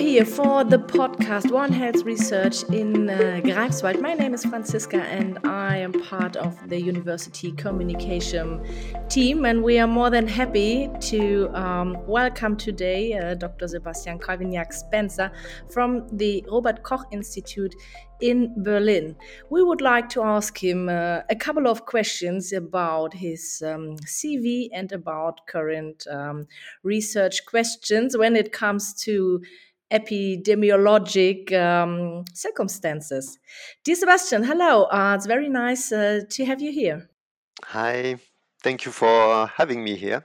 here for the podcast One Health Research in uh, Greifswald. My name is Franziska and I am part of the university communication team. And we are more than happy to um, welcome today uh, Dr. Sebastian Calvignac Spencer from the Robert Koch Institute in Berlin. We would like to ask him uh, a couple of questions about his um, CV and about current um, research questions when it comes to epidemiologic um, circumstances. Dear Sebastian, hello. Uh, it's very nice uh, to have you here. Hi, thank you for having me here.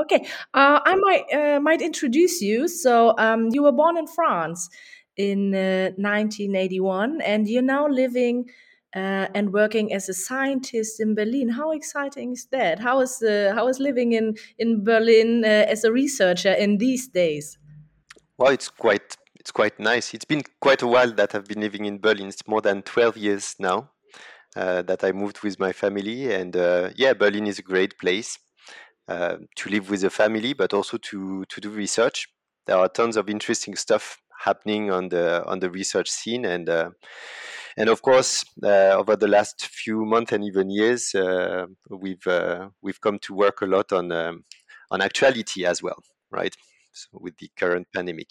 Okay, uh, I might uh, might introduce you. So um, you were born in France in 1981, uh, and you're now living. Uh, and working as a scientist in Berlin. How exciting is that? How is uh, how is living in in Berlin uh, as a researcher in these days? Well, it's quite it's quite nice. It's been quite a while that I've been living in Berlin. It's more than twelve years now uh, that I moved with my family, and uh, yeah, Berlin is a great place uh, to live with a family, but also to to do research. There are tons of interesting stuff happening on the on the research scene, and uh, and of course, uh, over the last few months and even years, uh, we've we've come to work a lot on um, on actuality as well, right? With the current pandemic?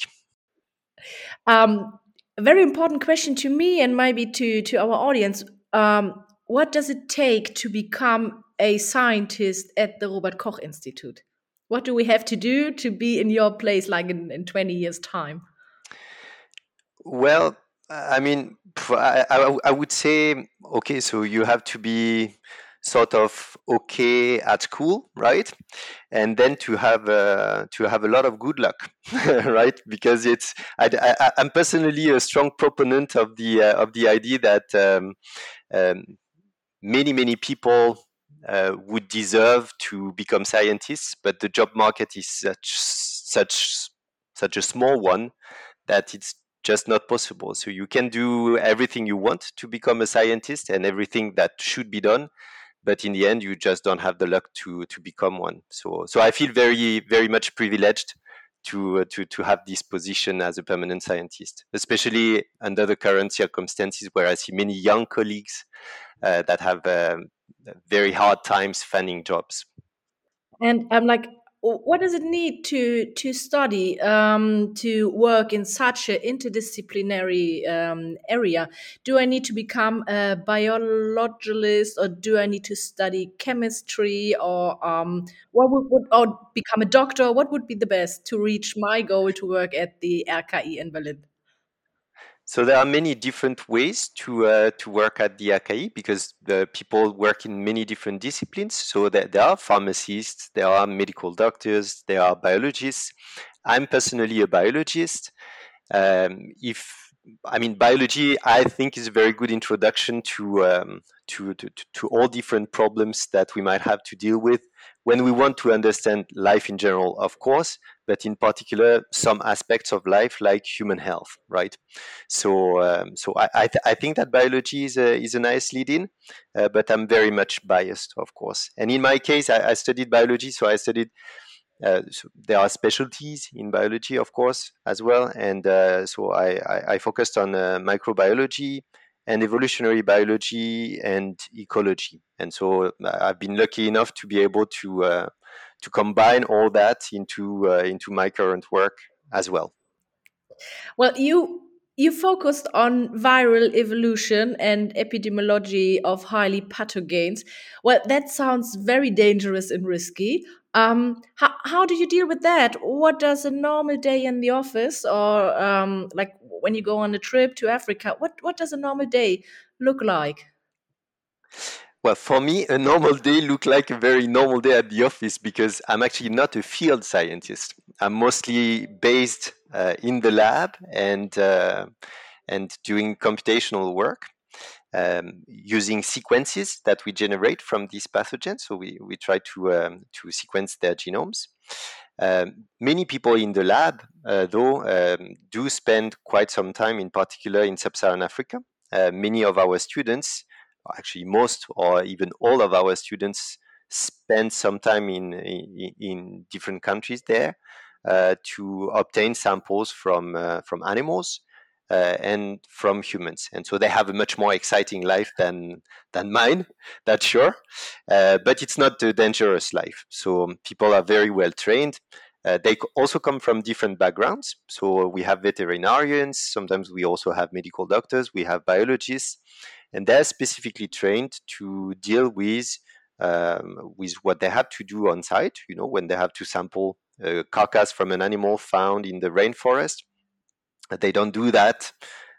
Um, a very important question to me and maybe to, to our audience. Um, what does it take to become a scientist at the Robert Koch Institute? What do we have to do to be in your place like in, in 20 years' time? Well, I mean, I, I, I would say, okay, so you have to be sort of okay at school, right? And then to have uh, to have a lot of good luck, right? Because it's I, am personally a strong proponent of the uh, of the idea that um, um, many many people uh, would deserve to become scientists, but the job market is such such such a small one that it's just not possible. So you can do everything you want to become a scientist and everything that should be done, but in the end you just don't have the luck to to become one. So so i feel very very much privileged to uh, to to have this position as a permanent scientist especially under the current circumstances where i see many young colleagues uh, that have um, very hard times finding jobs. And i'm like what does it need to to study um, to work in such an interdisciplinary um, area? Do I need to become a biologist, or do I need to study chemistry, or um, what would, would or become a doctor? What would be the best to reach my goal to work at the RKI in Berlin? So there are many different ways to uh, to work at the RKI because the people work in many different disciplines. So there, there are pharmacists, there are medical doctors, there are biologists. I'm personally a biologist. Um, if I mean biology, I think is a very good introduction to, um, to, to to all different problems that we might have to deal with when we want to understand life in general, of course, but in particular some aspects of life like human health, right? So, um, so I, I, th- I, think that biology is a, is a nice lead-in, uh, but I'm very much biased, of course. And in my case, I, I studied biology, so I studied. Uh, so there are specialties in biology, of course, as well, and uh, so I, I, focused on uh, microbiology, and evolutionary biology and ecology. And so uh, I've been lucky enough to be able to uh, to combine all that into uh, into my current work as well. Well, you you focused on viral evolution and epidemiology of highly pathogens. Well, that sounds very dangerous and risky. Um, how, how do you deal with that? What does a normal day in the office, or um, like when you go on a trip to Africa, what what does a normal day look like? Well, for me, a normal day look like a very normal day at the office because I'm actually not a field scientist. I'm mostly based uh, in the lab and uh, and doing computational work um, using sequences that we generate from these pathogens. So we, we try to, um, to sequence their genomes. Um, many people in the lab, uh, though, um, do spend quite some time, in particular in sub Saharan Africa. Uh, many of our students, actually, most or even all of our students, spend some time in, in, in different countries there. uh, to obtain samples from uh, from animals uh, and from humans. And so they have a much more exciting life than than mine, that's sure. Uh, but it's not a dangerous life. So um, people are very well trained. Uh, they also come from different backgrounds. So we have veterinarians. Sometimes we also have medical doctors. We have biologists, and they're specifically trained to deal with um, with what they have to do on site. You know, when they have to sample a carcass from an animal found in the rainforest, they don't do that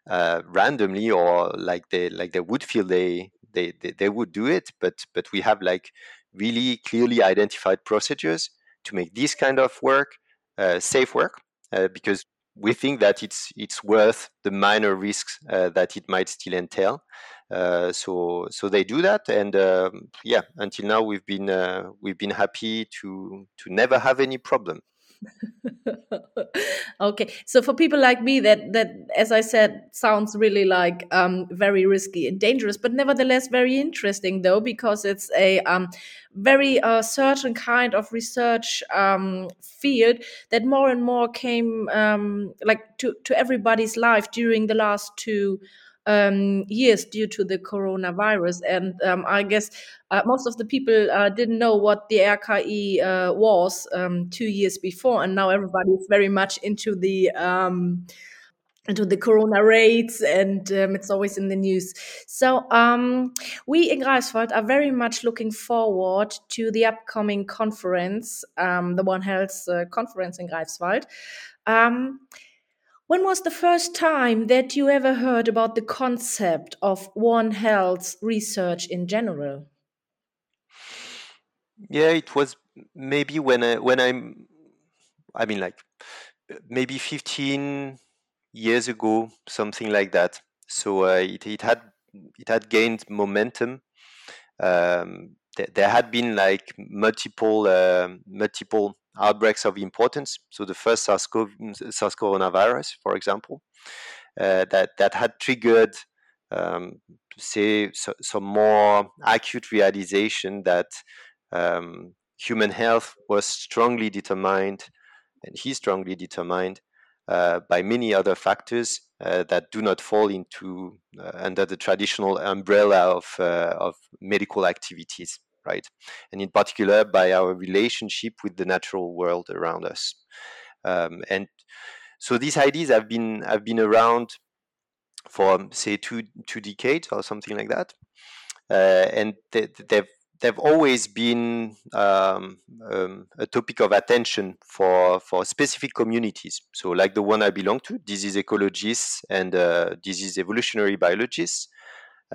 uh, randomly or like they like they would feel they, they they they would do it. But but we have like really clearly identified procedures to make this kind of work uh, safe work uh, because we think that it's it's worth the minor risks uh, that it might still entail. Uh, so so they do that, and um, yeah, until now we've been uh, we've been happy to to never have any problem. okay so for people like me that that as i said sounds really like um, very risky and dangerous but nevertheless very interesting though because it's a um, very uh, certain kind of research um, field that more and more came um, like to, to everybody's life during the last two um, years due to the coronavirus. And um, I guess uh, most of the people uh, didn't know what the RKI uh, was um, two years before, and now everybody is very much into the um, into the corona rates. And um, it's always in the news. So um, we in greifswald are very much looking forward to the upcoming conference um, the one health uh, conference in greifswald. Um, when was the first time that you ever heard about the concept of One Health research in general? Yeah, it was maybe when I when I'm I mean like maybe 15 years ago, something like that. So uh, it, it had it had gained momentum. Um, th- there had been like multiple uh, multiple outbreaks of importance. So the first SARS-CoV, SARS coronavirus, for example, uh, that that had triggered, um, say, so, some more acute realization that um, human health was strongly determined, and is strongly determined uh, by many other factors uh, that do not fall into uh, under the traditional umbrella of uh, of medical activities right? And in particular, by our relationship with the natural world around us. Um, and so these ideas have been have been around for say two two decades or something like that, uh, and they, they've they've always been um, um, a topic of attention for for specific communities. So, like the one I belong to, disease ecologists and uh, disease evolutionary biologists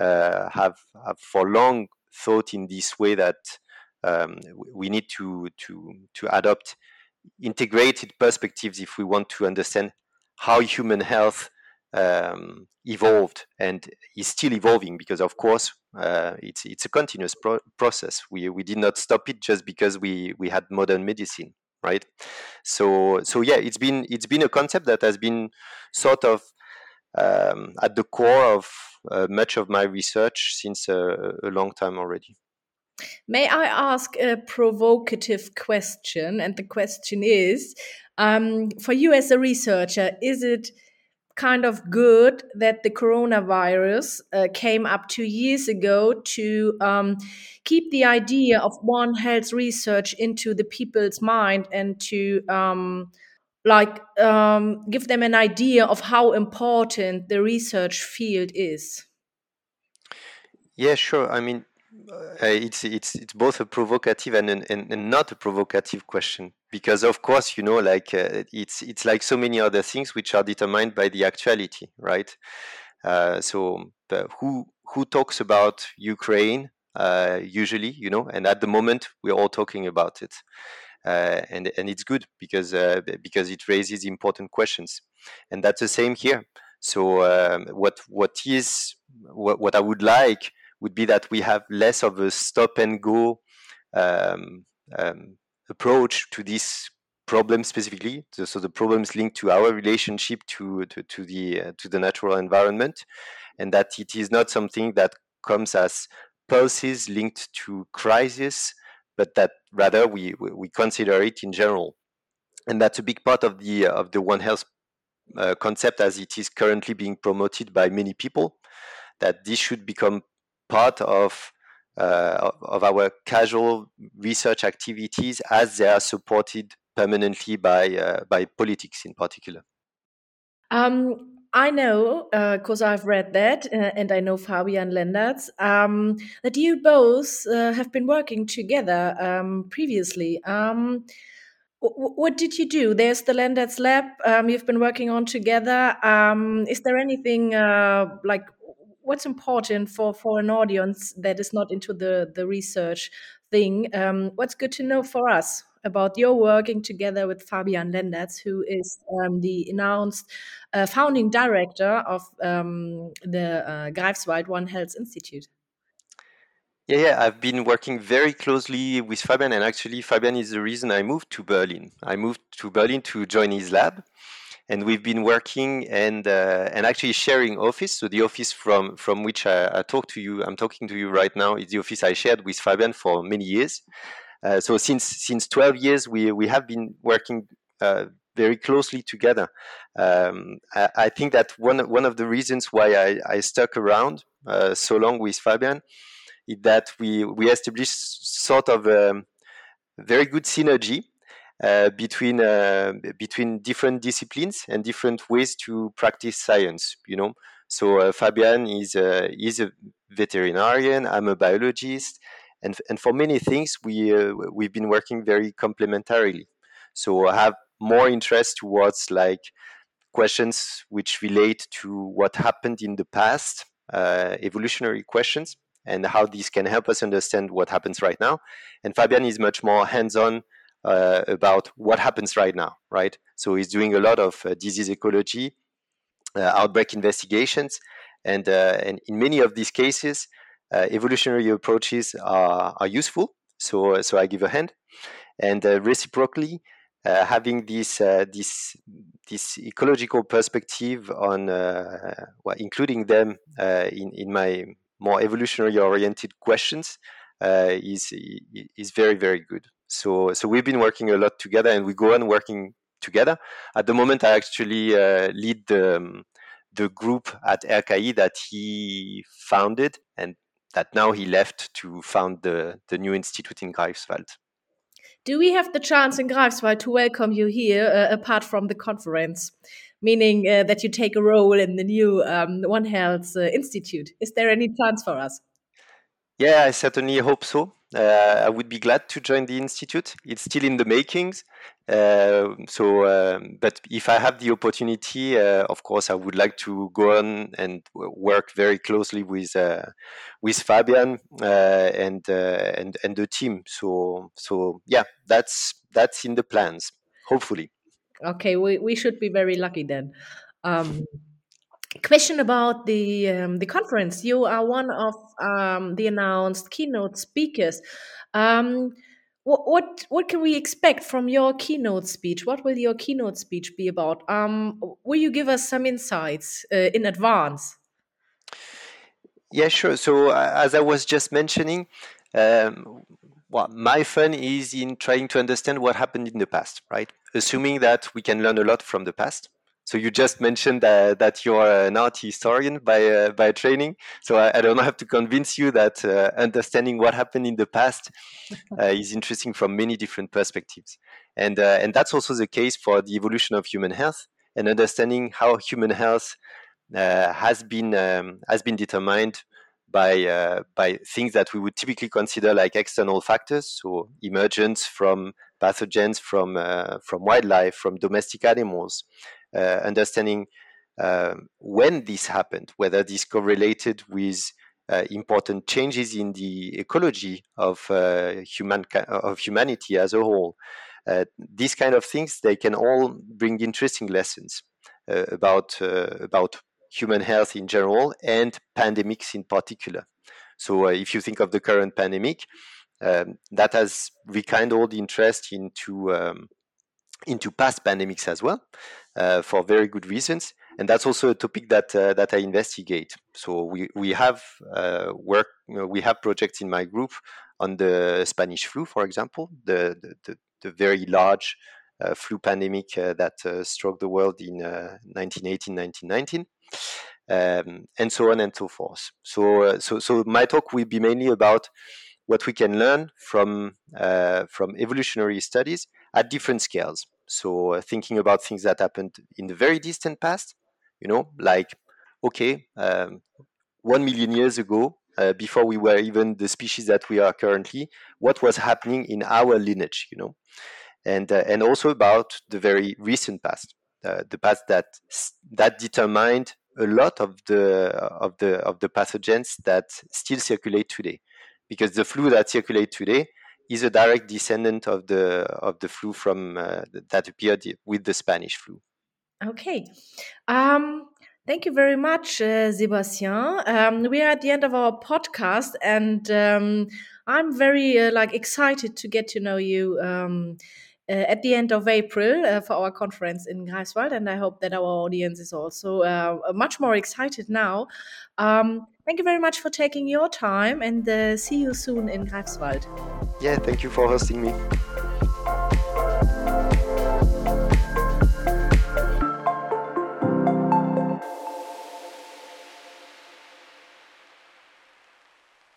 uh, have have for long thought in this way that um, we need to to to adopt integrated perspectives if we want to understand how human health um, evolved and is still evolving because of course uh, it's it's a continuous pro- process. We we did not stop it just because we we had modern medicine right? So so yeah it's been it's been a concept that has been sort of um, at the core of much of my research since a, a long time already. May I ask a provocative question? And the question is um, for you as a researcher, is it kind of good that the coronavirus uh, came up two years ago to um, keep the idea of One Health research into the people's mind and to um, like um, give them an idea of how important the research field is. Yeah sure. I mean uh, it's it's it's both a provocative and, an, and, and not a provocative question because of course you know like uh, it's it's like so many other things which are determined by the actuality right? Uh, so who who talks about ukraine uh, usually you know and at the moment we're all talking about it. uh, and and it's good because uh, because it raises important questions, and that's the same here. So um, what what is what, what I would like would be that we have less of a stop and go um, um, approach to this problem specifically. So, so, the problems linked to our relationship to to, to the uh, to the natural environment, and that it is not something that comes as pulses linked to crisis, but that rather we, we consider it in general. and that's a big part of the of the One Health uh, concept as it is currently being promoted by many people. That this should become part of uh, of our casual research activities as they are supported permanently by uh, by politics in particular. Um, I know, because uh, I've read that, uh, and I know Fabian Leendertz, um, that you both uh, have been working together um, previously. Um, what did you do? There's the Leendertz Lab um, you've been working on together. Um, is there anything uh, like what's important for, for an audience that is not into the, the research thing? Um, what's good to know for us? About your working together with Fabian Leendertz, who is um, the announced uh, founding director of um, the uh, Greifswald One Health Institute. Yeah, yeah, I've been working very closely with Fabian, and actually, Fabian is the reason I moved to Berlin. I moved to Berlin to join his lab, and we've been working and uh, and actually sharing office. So the office from from which I, I talk to you, I'm talking to you right now, is the office I shared with Fabian for many years. Uh, so since since 12 years, we we have been working uh, very closely together. Um, I, I, think that one one of the reasons why I, I stuck around uh, so long with Fabian is that we we established sort of a very good synergy uh, between uh, between different disciplines and different ways to practice science. You know, so uh, Fabian is is a veterinarian. I'm a biologist and and for many things we uh, we've been working very complementarily. So I have more interest towards like questions which relate to what happened in the past, uh, evolutionary questions, and how these can help us understand what happens right now. And Fabian is much more hands-on uh, about what happens right now, right? So he's doing a lot of uh, disease ecology, uh, outbreak investigations, and uh, and in many of these cases, evolutionary approaches are, are useful. So, so I give a hand. And uh, reciprocally, uh, having this this this ecological perspective on well, including them in in my more evolutionary oriented questions is is very very good. So so we've been working a lot together, and we go on working together. At the moment, I actually uh, lead the, um, the group at RKI that he founded, that now he left to found the, the new institute in Greifswald. Do we have the chance in Greifswald to welcome you here, uh, apart from the conference, meaning uh, that you take a role in the new um, One Health uh, Institute? Is there any chance for us? Yeah, I certainly hope so. Uh, I would be glad to join the institute. It's still in the makings. Uh, so, um, but if I have the opportunity, uh, of course, I would like to go on and work very closely with with Fabian and and and the team. So, so yeah, that's that's in the plans. Hopefully. Okay, we we should be very lucky then. Um, question about the um, the conference. You are one of um, the announced keynote speakers. Um, what, what, what can we expect from your keynote speech? What will your keynote speech be about? Um, will you give us some insights uh, in advance? Yeah, sure. So uh, as I was just mentioning, um, well, my fun is in trying to understand what happened in the past, right? Assuming that we can learn a lot from the past. So you just mentioned uh, that you're an art historian by uh, by training. So I, I, don't have to convince you that uh, understanding what happened in the past uh, is interesting from many different perspectives, and uh, and that's also the case for the evolution of human health and understanding how human health uh, has been um, has been determined by by things that we would typically consider like external factors, so emergence from pathogens from from wildlife, from domestic animals. Uh, understanding um, when this happened, whether this correlated with uh, important changes in the ecology of uh, human of humanity as a whole. Uh, these kind of things they can all bring interesting lessons uh, about uh, about human health in general and pandemics in particular. So if you think of the current pandemic, um, that has rekindled interest into um, into past pandemics as well uh, for very good reasons and that's also a topic that uh, that I investigate so we we have uh, work you know, we have projects in my group on the Spanish flu for example the the, the, very large uh, flu pandemic that struck the world in 1918, 1919. Um, and so on and so forth. So, so, so my talk will be mainly about what we can learn from from evolutionary studies at different scales. So, thinking about things that happened in the very distant past, you know, like okay, um, one million years ago, uh, before we were even the species that we are currently, what was happening in our lineage, you know, and uh, and also about the very recent past, uh, the past that that determined a lot of the of the of the pathogens that still circulate today, because the flu that circulate today is a direct descendant of the of the flu from uh, that appeared with the Spanish flu. Okay. Um, Thank you very much, uh, Sebastian. Um, we are at the end of our podcast, and um, I'm very uh, like excited to get to know you um, at the end of April uh, for our conference in Greifswald, and I hope that our audience is also uh, much more excited now. Um, thank you very much for taking your time, and uh, see you soon in Greifswald. Yeah, thank you for hosting me.